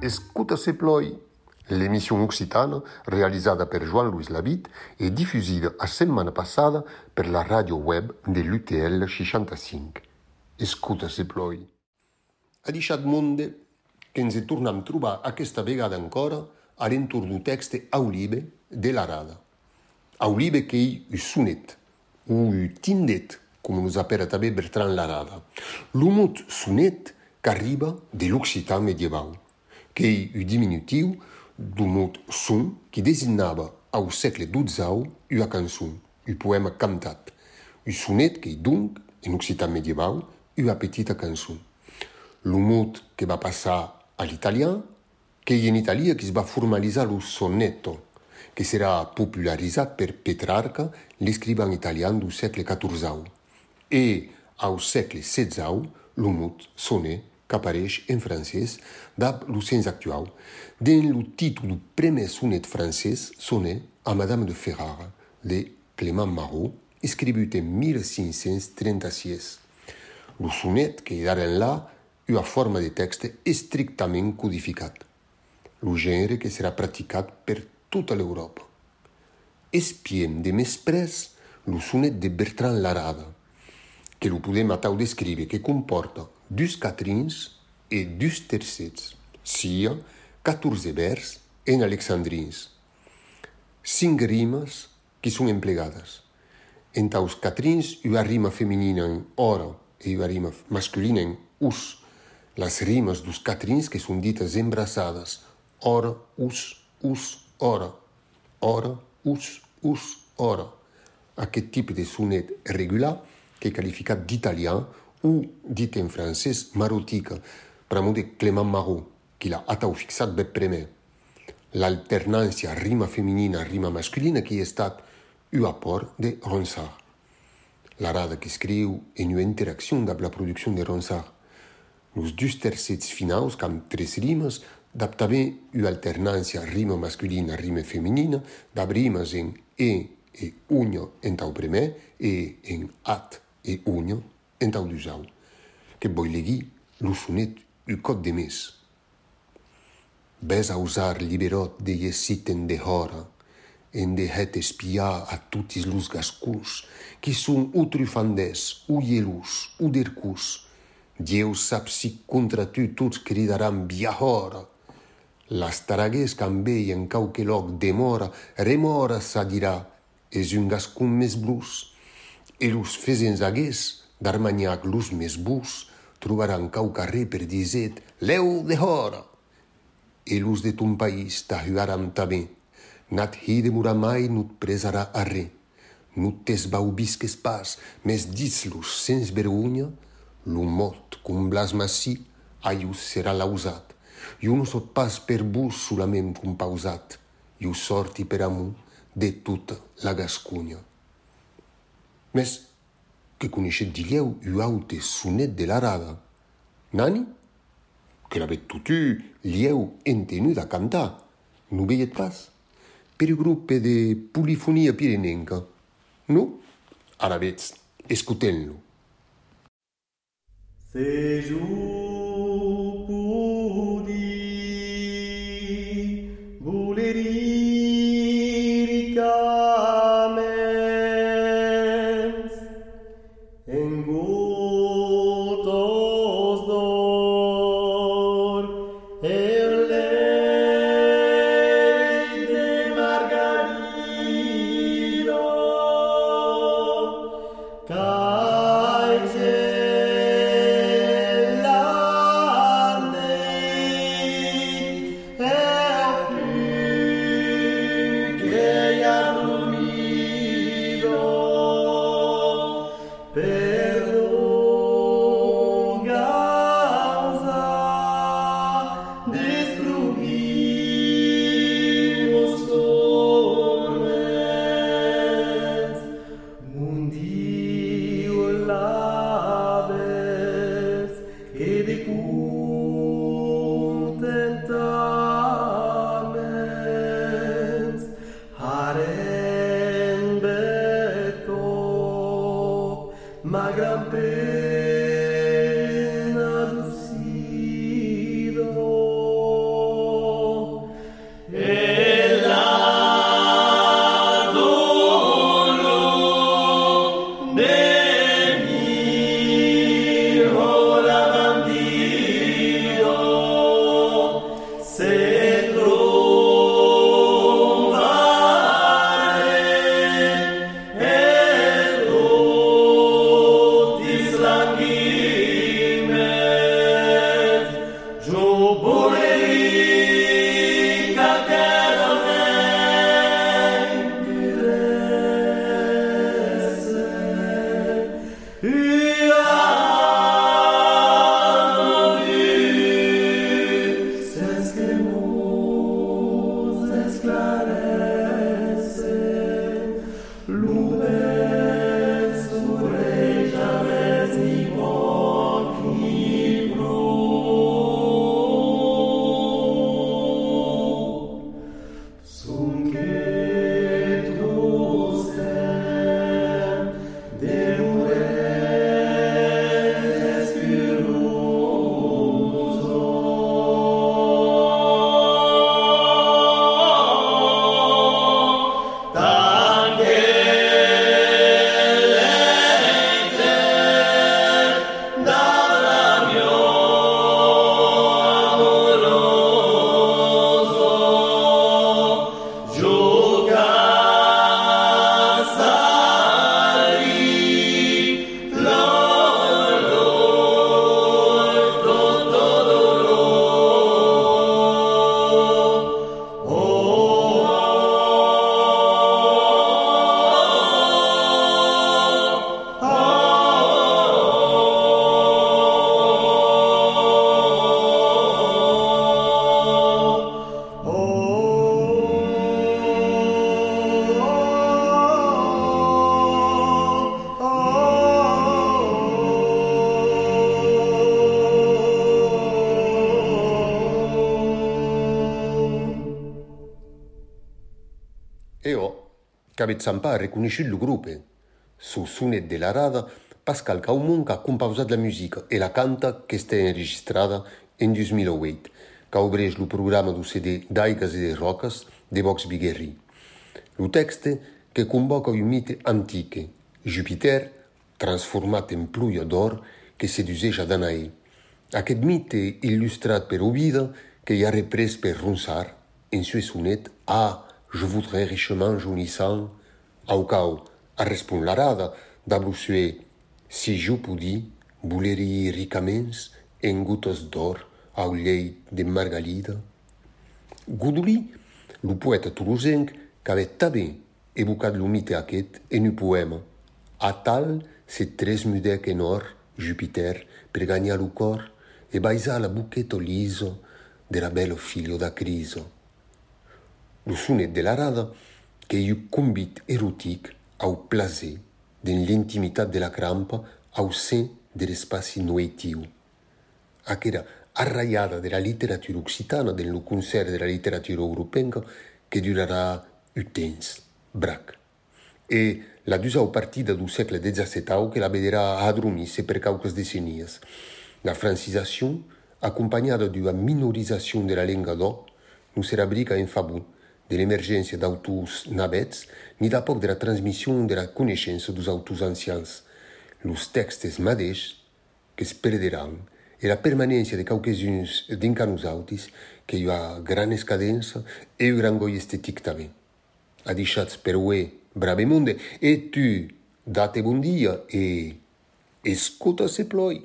Escuta se ploi. L'émission occitane, realizzata per Jean-Louis Labitte e diffusa la settimana passata per la radio web dell'UTL 65. Escuta se ploi. A Diciad Monde que ens tornam trobar aquesta vegada encara a l'entorn du texte Aulibe de l'Arada. Aulibe que hi sonet, ou tindet, com nos appera també Bertrand Larada. L'humut sonet qu'arriba de l'Occitan medieval, que hi diminutiu du mot son qui designava au segle XII una cançon, un poema cantat, un sonet que donc, en Occitan medieval, una petita cançon. L'humut que va passar à l'italien, qu'il y en Italie qui si va formaliser le sonetto, qui sera popularisé par Petrarca, l'écrivain italien du siècle XIV. Et au siècle XVI, le mot sonnet qu'apparaît en français dans le sens actuel, dans le titre du premier sonnet français sonnet à Madame de Ferrare de Clément Marot, écrit en 1636. Le sonnet qui est là una forma de texte estrictament codificat. Lo gènere que serà praticat per tota l'Europa. Espiem de mespres lo sonet de Bertrand Larada, que lo podem atau descriure que comporta dus quatrins e dus tercets, sia 14 vers en alexandrins. Cinc rimes que són emplegades. En taus quatrins, una rima femenina en hora e una rima masculina en us, las rimes dos quatrins que són dites embraçades, hora, us, us, hora, hora, us, us, hora. Aquest tipus de sonet regular que est qualificat d'italien ou dit en francès marotica, pramo de Clément Marot, qui l'a atau fixat bé primer. L'alternància rima femenina-rima masculina qui ha estat un apport de Ronsard. L'arada que escriu en una interacció amb la producció de Ronsard. Nos dus tercets finals qu’amb tres rimes d’aptabe u alternancia rima masculina rime femminina, d’abrimes en e e unño en tau primè e en at e unño en tau dusau, que boi legui lo sonet u còt de mes. Bès a usar liberot de ye siten de hora, en de het espiar a totis los gascus, qui son utru fandès, u yelus, u dercus, Sap si contra tu tots cridaran via hora. Las taragues cambei en cauque loc demora, remora sa dirà, es un gascun mes blus. E los fesens agués, d'armagnac los mes bus, trobaran cau carrer per dizet, leu de hora. E los de ton país t'ajuaran també. Nat hi demora mai no et presarà a re. No tes baubisques pas, mes dis-los sens vergonya, lo mot qu'un blasmasi aiu serà lausat. I un so pas per vos solament un pausat, i ho sorti per amunt de tota la Gascunya. Mes que coneixet dilieu u haute sonet de l'arada. Nani, que l'avet totu lieu entenu de cantar, no veiet pas, per grup de polifonia pirenenca. No, ara vets, escutent-lo. Seja He qu'avèt Sampa reconeishut lo grupe. Su sunet de la rada, Pascal Caumunc a compausat la musica e la canta qu'estè enregistrada en 2008, qu'a obreix lo programa do CD d'Aigas e de Rocas de Vox Biguerri. Lo texte que convoca un mite antique, Jupiter, transformat en pluia d'or que seduseja Danae. Aquest mite illustrat per Ovida que hi ha reprès per Ronsard en sue sonet Ah, je voudrais richement jounissant, aucau, a rade, d'abrusue, si je poudi, bouleri ricamens, en gouttes d'or, au llei de margalida. Goudouli, le poète toulousain, qu'avait tabé, évocat l'humité quête en un poème. Atal, c'est tres mudec en or, Jupiter, per gagner le corps, et baisa la bouquette liso de la belle fille da criso. Lo sonet de la rada que un convit erotic au plaser den l'intimitat de la crampa au sein de l'espaci noetiu. Aquera arraiada de la literatura occitana del lo concert de la literatura europenca que durarà un temps, brac. E la dusau partida do segle XVII que la vederà adormisse per cauques decenias. La francisacion, accompagnada d'una minorizacion de la lenga d'o, non serà brica en favor de l'emergència d'autors navets ni d'apoc de la transmission de la coneixença dos autors ancians. Los textes madeix que es perderan e la permanència de cauquesuns d'incanusautis que hi ha gran escadença e un gran goi estetic també. A deixats per uè, brave monde, e tu, date bon dia e escuta se ploi.